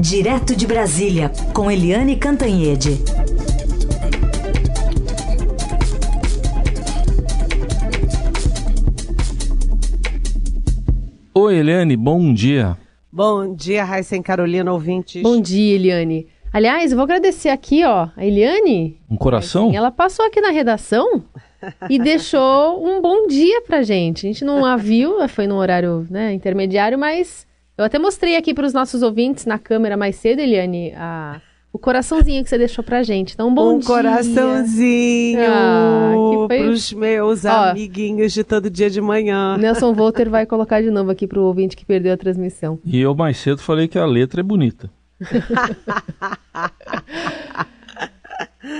Direto de Brasília, com Eliane Cantanhede. Oi, Eliane, bom dia. Bom dia, Raíssa e Carolina, ouvintes. Bom dia, Eliane. Aliás, eu vou agradecer aqui, ó, a Eliane. Um coração? Assim, ela passou aqui na redação e deixou um bom dia pra gente. A gente não a viu, foi no horário né, intermediário, mas eu até mostrei aqui para os nossos ouvintes na câmera mais cedo, Eliane, a, o coraçãozinho que você deixou pra gente. Então, um bom um dia. Um coraçãozinho ah, foi... pros meus Ó, amiguinhos de todo dia de manhã. Nelson Volter vai colocar de novo aqui pro ouvinte que perdeu a transmissão. E eu mais cedo falei que a letra é bonita.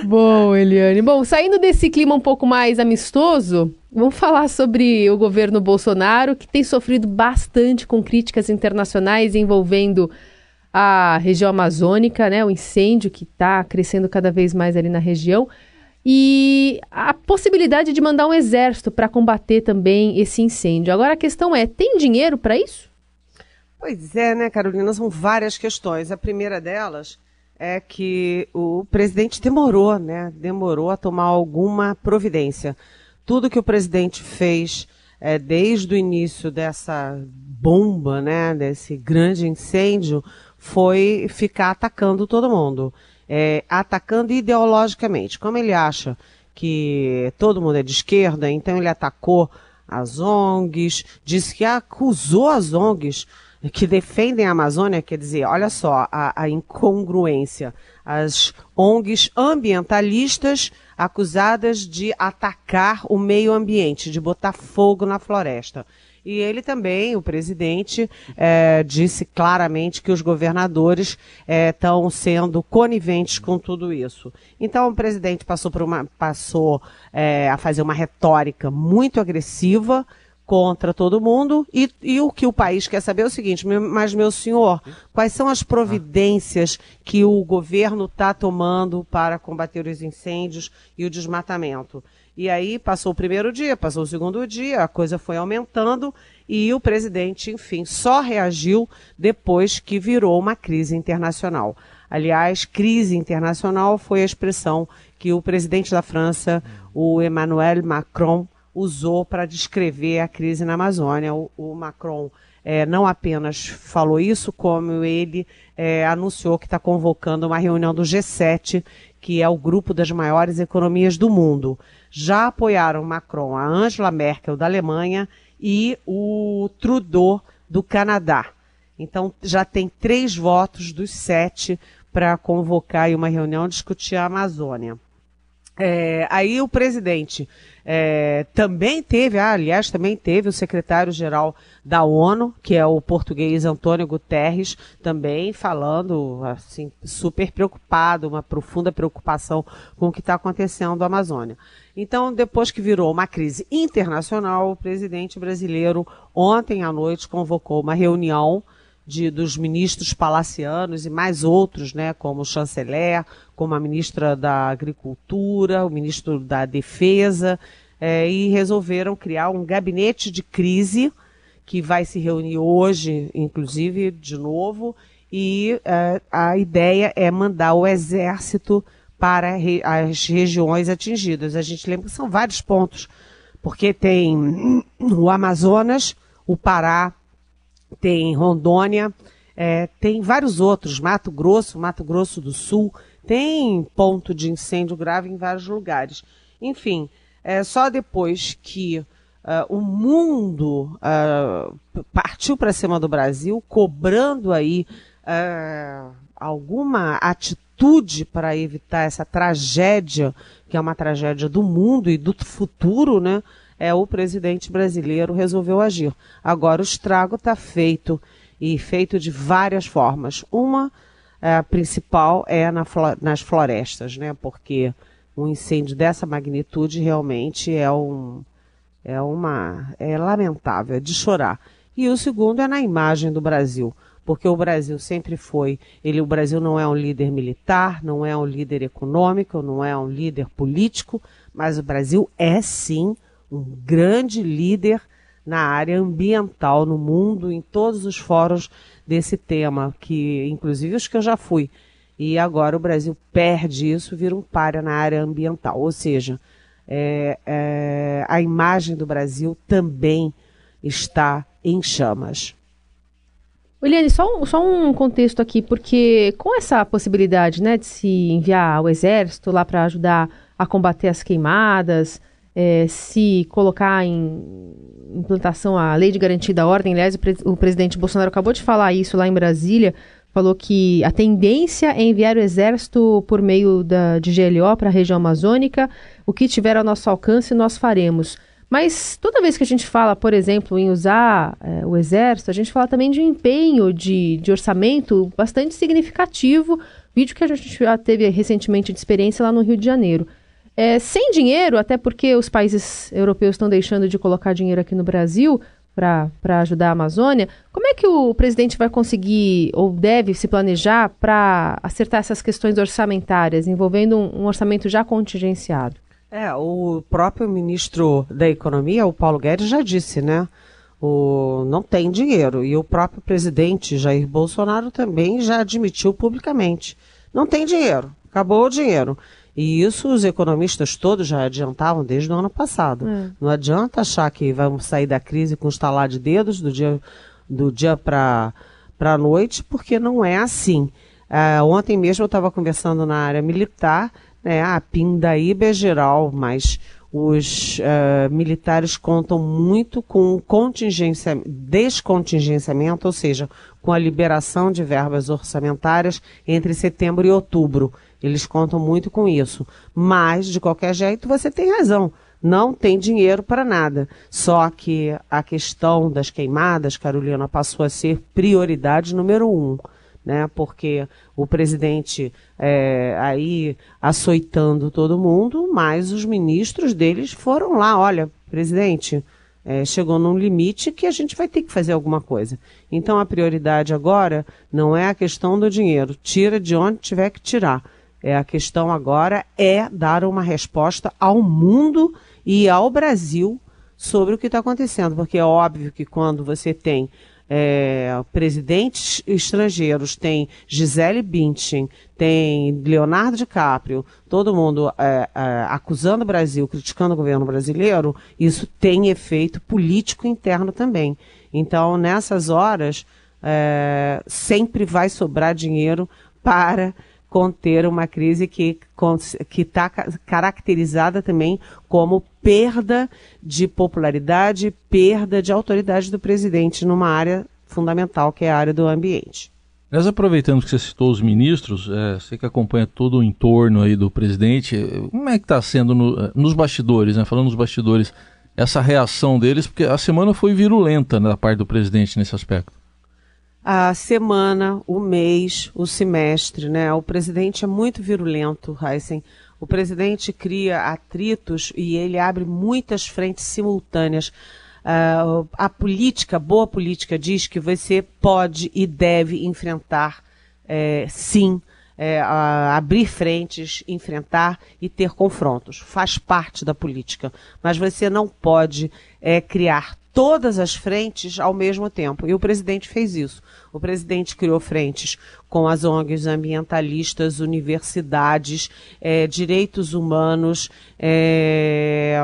Bom, Eliane. Bom, saindo desse clima um pouco mais amistoso, vamos falar sobre o governo Bolsonaro, que tem sofrido bastante com críticas internacionais envolvendo a região amazônica, né, o incêndio que está crescendo cada vez mais ali na região, e a possibilidade de mandar um exército para combater também esse incêndio. Agora a questão é, tem dinheiro para isso? Pois é, né, Carolina? São várias questões. A primeira delas é que o presidente demorou, né? Demorou a tomar alguma providência. Tudo que o presidente fez é, desde o início dessa bomba, né? Desse grande incêndio, foi ficar atacando todo mundo. É, atacando ideologicamente. Como ele acha que todo mundo é de esquerda, então ele atacou as ONGs, disse que acusou as ONGs que defendem a Amazônia, quer dizer, olha só a, a incongruência. As ONGs ambientalistas acusadas de atacar o meio ambiente, de botar fogo na floresta. E ele também, o presidente, é, disse claramente que os governadores estão é, sendo coniventes com tudo isso. Então o presidente passou, por uma, passou é, a fazer uma retórica muito agressiva contra todo mundo e, e, o que o país quer saber é o seguinte, mas meu senhor, quais são as providências que o governo está tomando para combater os incêndios e o desmatamento? E aí passou o primeiro dia, passou o segundo dia, a coisa foi aumentando e o presidente, enfim, só reagiu depois que virou uma crise internacional. Aliás, crise internacional foi a expressão que o presidente da França, o Emmanuel Macron, usou para descrever a crise na Amazônia. O, o Macron é, não apenas falou isso, como ele é, anunciou que está convocando uma reunião do G7, que é o grupo das maiores economias do mundo. Já apoiaram Macron a Angela Merkel da Alemanha e o Trudeau do Canadá. Então já tem três votos dos sete para convocar uma reunião discutir a Amazônia. É, aí o presidente é, também teve, ah, aliás, também teve o secretário-geral da ONU, que é o português Antônio Guterres, também falando, assim, super preocupado, uma profunda preocupação com o que está acontecendo na Amazônia. Então, depois que virou uma crise internacional, o presidente brasileiro ontem à noite convocou uma reunião de, dos ministros palacianos e mais outros, né, como o chanceler, como a ministra da Agricultura, o ministro da Defesa, é, e resolveram criar um gabinete de crise que vai se reunir hoje, inclusive, de novo, e é, a ideia é mandar o exército para re, as regiões atingidas. A gente lembra que são vários pontos, porque tem o Amazonas, o Pará, tem Rondônia, é, tem vários outros, Mato Grosso, Mato Grosso do Sul, tem ponto de incêndio grave em vários lugares. Enfim, é só depois que uh, o mundo uh, partiu para cima do Brasil, cobrando aí uh, alguma atitude para evitar essa tragédia, que é uma tragédia do mundo e do futuro, né? É o presidente brasileiro resolveu agir. Agora o estrago está feito e feito de várias formas. Uma é, principal é na, nas florestas, né? Porque um incêndio dessa magnitude realmente é um é uma é lamentável, é de chorar. E o segundo é na imagem do Brasil, porque o Brasil sempre foi, ele o Brasil não é um líder militar, não é um líder econômico, não é um líder político, mas o Brasil é sim um grande líder na área ambiental no mundo, em todos os fóruns desse tema, que inclusive os que eu já fui. E agora o Brasil perde isso, vira um páreo na área ambiental. Ou seja, é, é, a imagem do Brasil também está em chamas. Eliane, só um, só um contexto aqui, porque com essa possibilidade né, de se enviar o exército lá para ajudar a combater as queimadas, é, se colocar em implantação a lei de garantia da ordem, aliás, o, pre o presidente Bolsonaro acabou de falar isso lá em Brasília, falou que a tendência é enviar o exército por meio da, de GLO para a região amazônica, o que tiver ao nosso alcance nós faremos. Mas toda vez que a gente fala, por exemplo, em usar é, o exército, a gente fala também de um empenho de, de orçamento bastante significativo, vídeo que a gente já teve recentemente de experiência lá no Rio de Janeiro. É, sem dinheiro, até porque os países europeus estão deixando de colocar dinheiro aqui no Brasil para ajudar a Amazônia, como é que o presidente vai conseguir ou deve se planejar para acertar essas questões orçamentárias, envolvendo um, um orçamento já contingenciado? É, o próprio ministro da Economia, o Paulo Guedes, já disse, né? O, não tem dinheiro. E o próprio presidente Jair Bolsonaro também já admitiu publicamente. Não tem dinheiro. Acabou o dinheiro. E isso os economistas todos já adiantavam desde o ano passado. É. Não adianta achar que vamos sair da crise com estalar de dedos do dia, do dia para a noite, porque não é assim. Uh, ontem mesmo eu estava conversando na área militar né, a Pindaíba é geral, mas os uh, militares contam muito com contingência, descontingenciamento, ou seja, com a liberação de verbas orçamentárias entre setembro e outubro. Eles contam muito com isso. Mas, de qualquer jeito, você tem razão. Não tem dinheiro para nada. Só que a questão das queimadas, Carolina, passou a ser prioridade número um né? Porque o presidente é, aí açoitando todo mundo, mas os ministros deles foram lá, olha, presidente, é, chegou num limite que a gente vai ter que fazer alguma coisa. Então a prioridade agora não é a questão do dinheiro, tira de onde tiver que tirar. É a questão agora é dar uma resposta ao mundo e ao Brasil sobre o que está acontecendo, porque é óbvio que quando você tem é, presidentes estrangeiros, tem Gisele Bündchen, tem Leonardo DiCaprio, todo mundo é, é, acusando o Brasil, criticando o governo brasileiro, isso tem efeito político interno também. Então, nessas horas, é, sempre vai sobrar dinheiro para conter uma crise que está caracterizada também como perda de popularidade, perda de autoridade do presidente numa área fundamental, que é a área do ambiente. Mas aproveitando que você citou os ministros, é, você que acompanha todo o entorno aí do presidente, como é que está sendo no, nos bastidores, né? falando nos bastidores, essa reação deles, porque a semana foi virulenta né, da parte do presidente nesse aspecto a semana, o mês, o semestre, né? O presidente é muito virulento, Heisen. O presidente cria atritos e ele abre muitas frentes simultâneas. Uh, a política, boa política, diz que você pode e deve enfrentar, é, sim, é, abrir frentes, enfrentar e ter confrontos. Faz parte da política. Mas você não pode é, criar todas as frentes ao mesmo tempo. E o presidente fez isso. O presidente criou frentes com as ONGs ambientalistas, universidades, é, direitos humanos, é,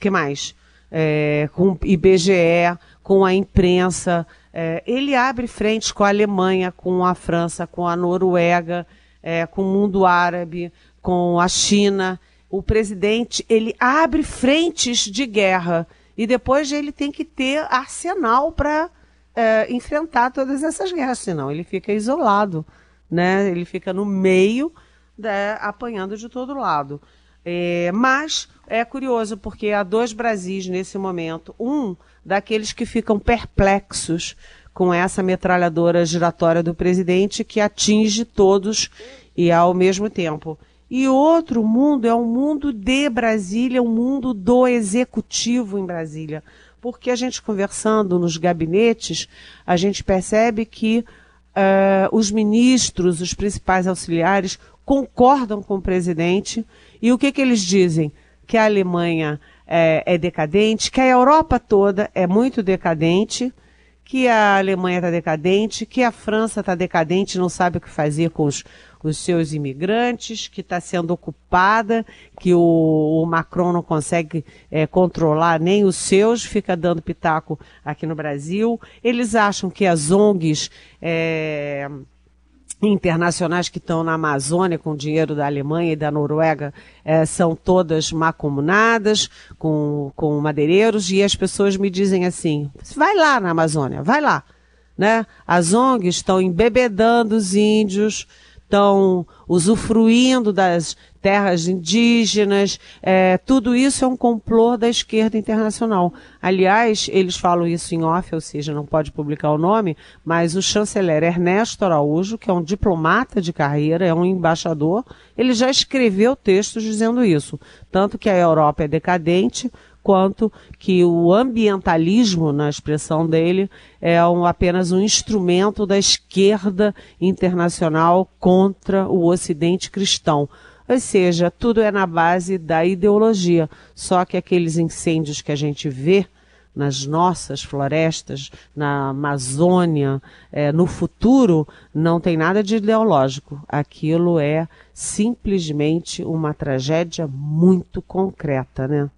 que mais? É, com IBGE, com a imprensa. É, ele abre frentes com a Alemanha, com a França, com a Noruega, é, com o mundo árabe, com a China. O presidente ele abre frentes de guerra e depois ele tem que ter arsenal para é, enfrentar todas essas guerras, senão ele fica isolado, né? Ele fica no meio, né, apanhando de todo lado. É, mas é curioso porque há dois Brasis nesse momento. Um daqueles que ficam perplexos com essa metralhadora giratória do presidente que atinge todos e ao mesmo tempo. E outro mundo é o mundo de Brasília, o mundo do executivo em Brasília. Porque a gente conversando nos gabinetes, a gente percebe que uh, os ministros, os principais auxiliares, concordam com o presidente. E o que, que eles dizem? Que a Alemanha é, é decadente, que a Europa toda é muito decadente, que a Alemanha está decadente, que a França está decadente, não sabe o que fazer com os, os seus imigrantes, que está sendo ocupada, que o, o Macron não consegue é, controlar nem os seus, fica dando pitaco aqui no Brasil. Eles acham que as ONGs é, internacionais que estão na Amazônia com dinheiro da Alemanha e da Noruega é, são todas macomunadas com, com madeireiros e as pessoas me dizem assim, vai lá na Amazônia, vai lá. Né? As ONGs estão embebedando os índios, estão usufruindo das terras indígenas, é, tudo isso é um complô da esquerda internacional. Aliás, eles falam isso em off, ou seja, não pode publicar o nome, mas o chanceler Ernesto Araújo, que é um diplomata de carreira, é um embaixador, ele já escreveu textos dizendo isso. Tanto que a Europa é decadente, quanto que o ambientalismo, na expressão dele, é um, apenas um instrumento da esquerda internacional contra o Ocidente cristão. Ou seja, tudo é na base da ideologia. Só que aqueles incêndios que a gente vê nas nossas florestas, na Amazônia, é, no futuro, não tem nada de ideológico. Aquilo é simplesmente uma tragédia muito concreta, né?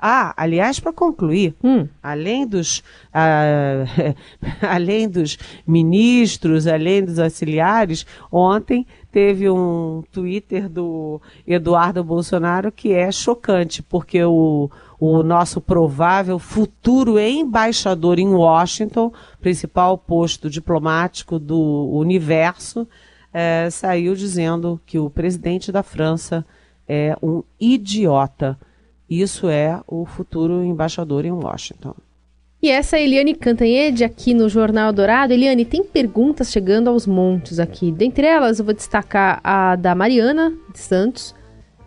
Ah, aliás, para concluir, hum. além dos uh, além dos ministros, além dos auxiliares, ontem teve um Twitter do Eduardo Bolsonaro que é chocante, porque o, o nosso provável futuro embaixador em Washington, principal posto diplomático do universo, é, saiu dizendo que o presidente da França é um idiota isso é o futuro embaixador em Washington. E essa é Eliane Cantanhede aqui no Jornal Dourado. Eliane, tem perguntas chegando aos montes aqui. Dentre elas, eu vou destacar a da Mariana de Santos,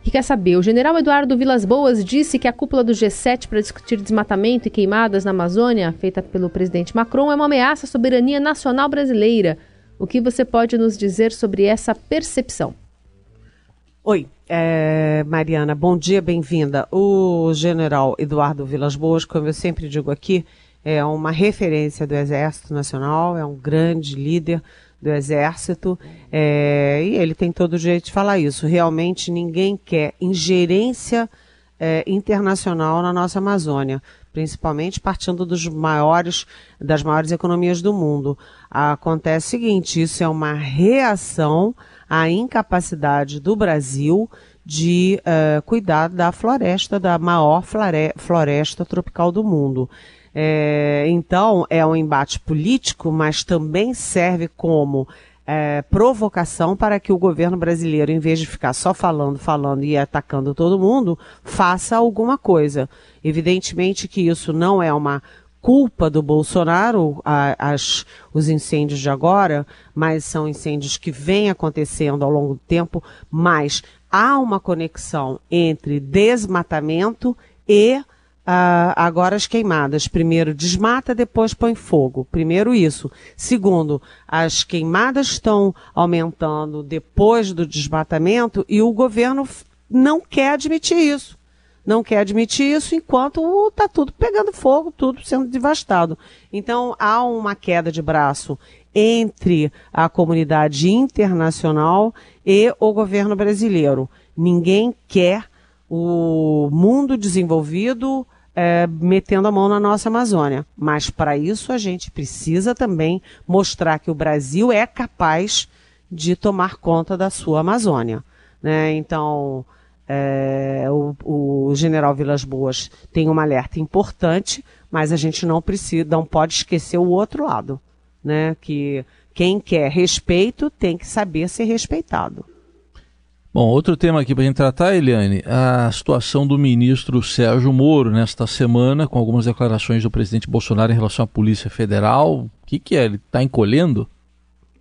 que quer saber: o general Eduardo Vilas Boas disse que a cúpula do G7 para discutir desmatamento e queimadas na Amazônia, feita pelo presidente Macron, é uma ameaça à soberania nacional brasileira. O que você pode nos dizer sobre essa percepção? Oi, é, Mariana, bom dia, bem-vinda. O general Eduardo Vilas Boas, como eu sempre digo aqui, é uma referência do Exército Nacional, é um grande líder do Exército, é, e ele tem todo o jeito de falar isso. Realmente ninguém quer ingerência é, internacional na nossa Amazônia, principalmente partindo dos maiores, das maiores economias do mundo. Acontece o seguinte, isso é uma reação a incapacidade do Brasil de uh, cuidar da floresta, da maior floresta tropical do mundo. É, então, é um embate político, mas também serve como é, provocação para que o governo brasileiro, em vez de ficar só falando, falando e atacando todo mundo, faça alguma coisa. Evidentemente que isso não é uma culpa do Bolsonaro a, as, os incêndios de agora, mas são incêndios que vêm acontecendo ao longo do tempo, mas há uma conexão entre desmatamento e uh, agora as queimadas. Primeiro desmata, depois põe fogo. Primeiro isso. Segundo, as queimadas estão aumentando depois do desmatamento e o governo não quer admitir isso não quer admitir isso enquanto está tudo pegando fogo, tudo sendo devastado. Então há uma queda de braço entre a comunidade internacional e o governo brasileiro. Ninguém quer o mundo desenvolvido é, metendo a mão na nossa Amazônia. Mas para isso a gente precisa também mostrar que o Brasil é capaz de tomar conta da sua Amazônia. Né? Então, é, o, o, general Vilas Boas tem um alerta importante, mas a gente não precisa, não pode esquecer o outro lado, né? Que quem quer respeito tem que saber ser respeitado. Bom, outro tema aqui para a gente tratar, Eliane, a situação do ministro Sérgio Moro nesta semana, com algumas declarações do presidente Bolsonaro em relação à Polícia Federal. O que, que é? Ele está encolhendo?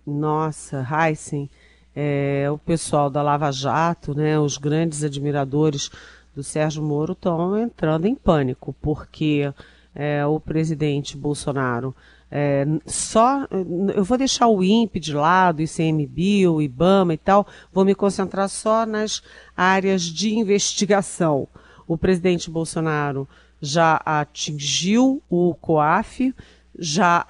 Nossa, Heisen, é, o pessoal da Lava Jato, né, os grandes admiradores do Sérgio Moro estão entrando em pânico, porque é, o presidente Bolsonaro é, só eu vou deixar o INPE de lado, ICMBio, o IBAMA e tal, vou me concentrar só nas áreas de investigação. O presidente Bolsonaro já atingiu o COAF, já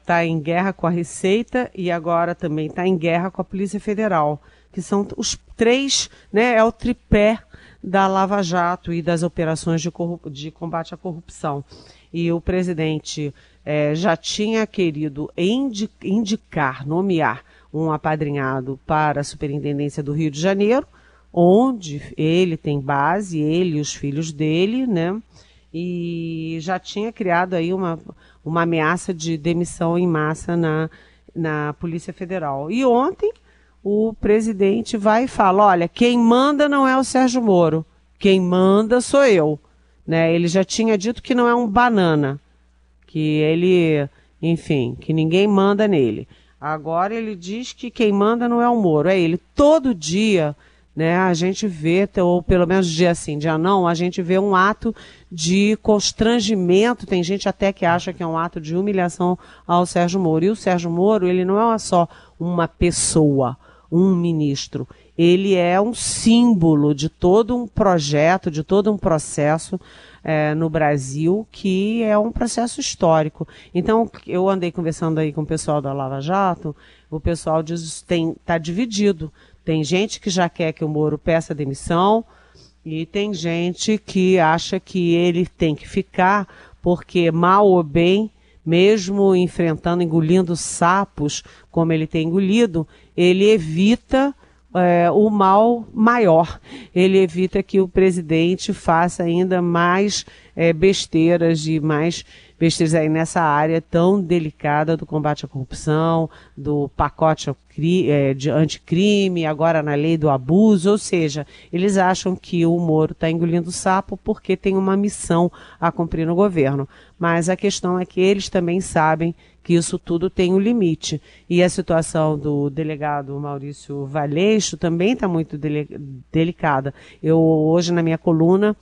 está em guerra com a Receita e agora também está em guerra com a Polícia Federal, que são os três, né, é o tripé da Lava Jato e das operações de, de combate à corrupção. E o presidente é, já tinha querido indi indicar, nomear um apadrinhado para a Superintendência do Rio de Janeiro, onde ele tem base, ele e os filhos dele, né? E já tinha criado aí uma, uma ameaça de demissão em massa na, na Polícia Federal. E ontem o presidente vai e fala: olha, quem manda não é o Sérgio Moro, quem manda sou eu. Né? Ele já tinha dito que não é um banana, que ele, enfim, que ninguém manda nele. Agora ele diz que quem manda não é o Moro, é ele. Todo dia, né, a gente vê, ou pelo menos dia sim, dia não, a gente vê um ato de constrangimento. Tem gente até que acha que é um ato de humilhação ao Sérgio Moro. E o Sérgio Moro, ele não é só uma pessoa, um ministro. Ele é um símbolo de todo um projeto, de todo um processo é, no Brasil, que é um processo histórico. Então, eu andei conversando aí com o pessoal da Lava Jato, o pessoal diz tem está dividido. Tem gente que já quer que o Moro peça demissão e tem gente que acha que ele tem que ficar porque mal ou bem, mesmo enfrentando, engolindo sapos como ele tem engolido, ele evita é, o mal maior. Ele evita que o presidente faça ainda mais é, besteiras e mais besteiras aí nessa área tão delicada do combate à corrupção, do pacote é, de anticrime, agora na lei do abuso, ou seja, eles acham que o Moro está engolindo sapo porque tem uma missão a cumprir no governo. Mas a questão é que eles também sabem que isso tudo tem um limite. E a situação do delegado Maurício Valeixo também está muito delicada. Eu, hoje, na minha coluna,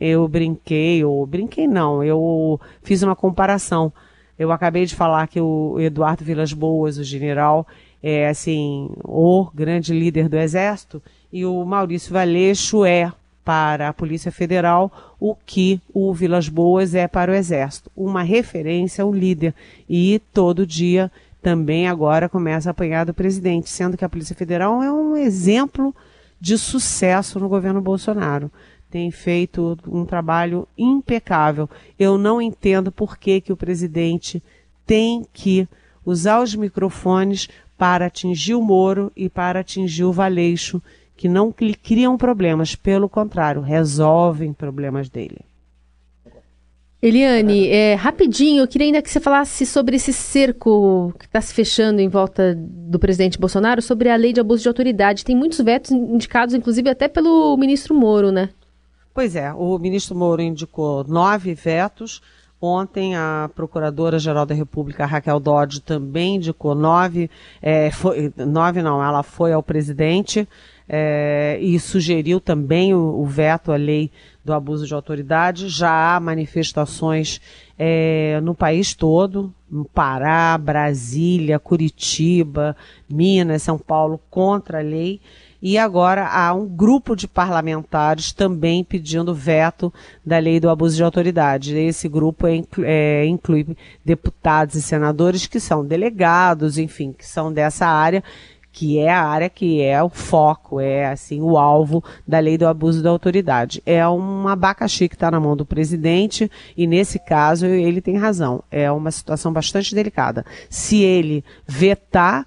eu brinquei, ou brinquei não, eu fiz uma comparação. Eu acabei de falar que o Eduardo Vilas Boas, o general, é assim, o grande líder do Exército, e o Maurício Valeixo é para a Polícia Federal o que o Vilas Boas é para o Exército. Uma referência, um líder. E todo dia também agora começa a apanhar do presidente, sendo que a Polícia Federal é um exemplo de sucesso no governo Bolsonaro. Tem feito um trabalho impecável. Eu não entendo por que, que o presidente tem que usar os microfones para atingir o Moro e para atingir o Valeixo, que não criam problemas, pelo contrário, resolvem problemas dele. Eliane, é, rapidinho, eu queria ainda que você falasse sobre esse cerco que está se fechando em volta do presidente Bolsonaro sobre a lei de abuso de autoridade. Tem muitos vetos indicados, inclusive até pelo ministro Moro, né? Pois é, o ministro Moro indicou nove vetos. Ontem a Procuradora-Geral da República, Raquel Dodge, também indicou nove, é, foi, nove não, ela foi ao presidente é, e sugeriu também o, o, veto à lei do abuso de autoridade. Já há manifestações é, no país todo, no Pará, Brasília, Curitiba, Minas, São Paulo, contra a lei. E agora há um grupo de parlamentares também pedindo veto da lei do abuso de autoridade. Esse grupo é, é, inclui deputados e senadores que são delegados, enfim, que são dessa área que é a área que é o foco, é assim o alvo da lei do abuso da autoridade. É um abacaxi que está na mão do presidente e nesse caso ele tem razão. É uma situação bastante delicada. Se ele vetar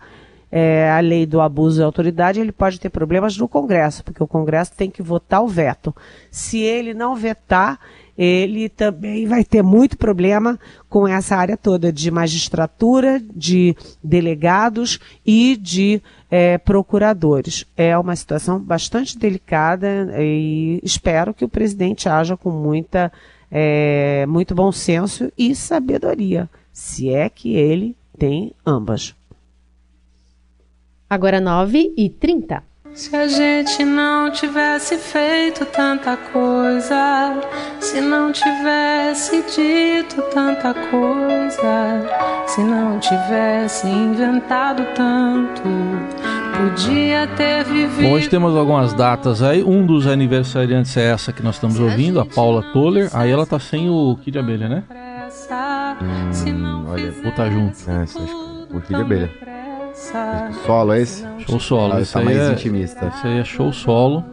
é, a lei do abuso de autoridade, ele pode ter problemas no Congresso, porque o Congresso tem que votar o veto. Se ele não vetar, ele também vai ter muito problema com essa área toda de magistratura, de delegados e de é, procuradores. É uma situação bastante delicada e espero que o presidente haja com muita, é, muito bom senso e sabedoria, se é que ele tem ambas. Agora 9 e 30. Se a gente não tivesse feito tanta coisa, se não tivesse dito tanta coisa, se não tivesse inventado tanto podia ter vivido. Bom, hoje temos algumas datas aí. Um dos aniversariantes é essa que nós estamos ouvindo, a Paula Toller. Aí ela tá sem o Kid Abelha, né? Hum, olha, Ou tá junto. é, acho que o filho abelha. Solo é esse? Show solo. Ah, Esse tá aí, mais é, intimista. esse aí é show solo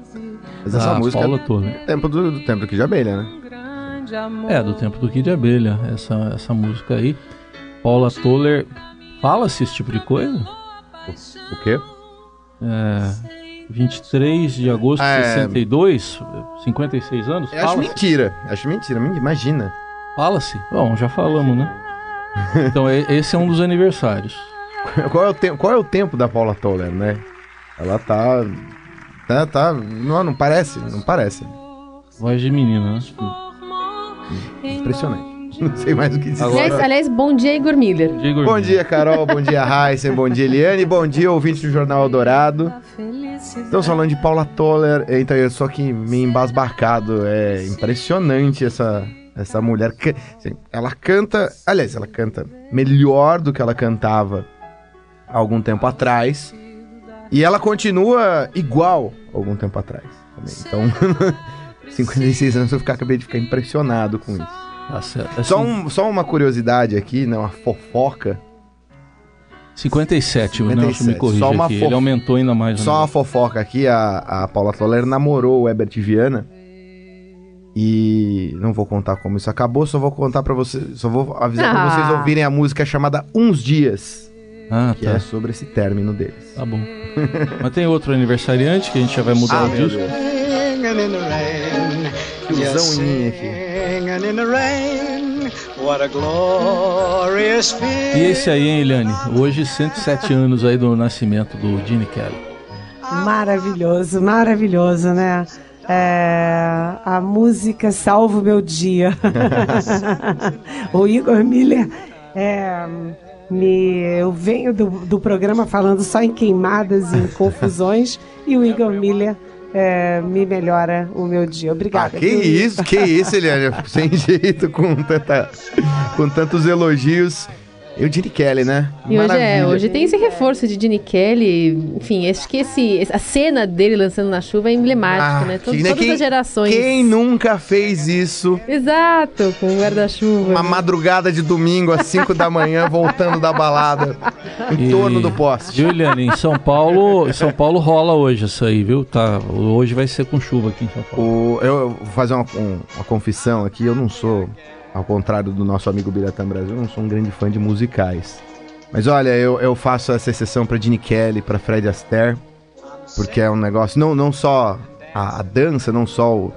Mas essa da música Paula é Toller. do tempo do, do tempo do Kid Abelha, né? É, do tempo do Kid Abelha, essa, essa música aí. Paula Toller. Fala-se esse tipo de coisa? O quê? É, 23 de agosto de É. 62, 56 anos? Eu acho mentira. Acho mentira. men- Imagina. Fala-se. Bom, já falamos, né? Então, esse é um dos aniversários. Qual é o, te qual é o tempo da Paula Toller, né? Ela tá. Tá, tá. Não, não parece, não parece. Voz de menina, né? Impressionante. Não sei mais o que dizer. Aliás, aliás, bom dia, Igor Miller. Diego Bom dia, Carol. Bom dia, Heisen. Bom dia, Eliane. Bom dia, ouvinte do Jornal Eldorado. Estamos falando de Paula Toller. Então, eu só que me embasbacado. É impressionante essa, essa mulher. Assim, Ela canta. Aliás, ela canta melhor do que ela cantava algum tempo atrás. E ela continua igual algum tempo atrás. também. Então, 56 anos eu ficar, acabei de ficar impressionado com isso. Tá certo. É Só, um, só uma curiosidade aqui, né? Uma fofoca. 57, o Nelson me 57. corrige Só uma aqui. Ele aumentou ainda mais. Só uma negócio. fofoca aqui, a, a Paula Toller namorou o Herbert Viana. E não vou contar como isso acabou, só vou contar pra vocês, só vou avisar pra Ah. vocês ouvirem a música chamada Uns Dias, Ah, que tá. é sobre esse término deles. Tá bom. Mas tem outro aniversariante que a gente já vai mudar Ah, o disco. Tiozão em mim aqui. E esse aí, hein, Eliane? Hoje, 107 anos aí do nascimento do Gene Kelly. Maravilhoso, maravilhoso, né? É, a música Salva o Meu Dia. o Igor Miller. é, me, eu venho do, do programa falando só em queimadas e em confusões. e o Igor Miller é, me melhora o meu dia. Ah, Obrigada. que viu, isso, que isso, Eliane. Sem jeito, com, tanta, com tantos elogios. E o Gene Kelly, né? E hoje é, hoje tem esse reforço de Gene Kelly, enfim, acho que esse, a cena dele lançando na chuva é emblemática, Ah, né? To- que- né, todas quem- as gerações. Quem nunca fez isso? Exato, com o guarda-chuva. Uma madrugada de domingo às 5 da manhã, voltando da balada, em E- torno do poste. Viu, Eliane? Em São Paulo, em São Paulo rola hoje isso aí, viu? Tá, hoje vai ser com chuva aqui em São Paulo. O, eu vou fazer uma, um- uma confissão aqui, eu não sou, ao contrário do nosso amigo Biratã Brasil, eu não sou um grande fã de musicais. Mas olha, eu, eu faço essa exceção pra Gene Kelly, pra Fred Astaire, porque é um negócio, não, não só a, a dança, não só o-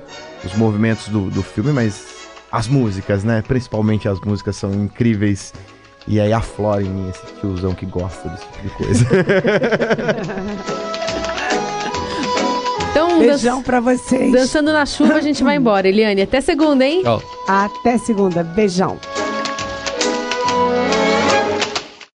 os movimentos do, do filme, mas as músicas, né? Principalmente as músicas são incríveis. E aí aflora em mim esse tiozão que gosta desse tipo de coisa. Então, Beijão dan- pra vocês. dançando na chuva, a gente vai embora. Eliane, até segunda, hein? Tchau. Até segunda. Beijão.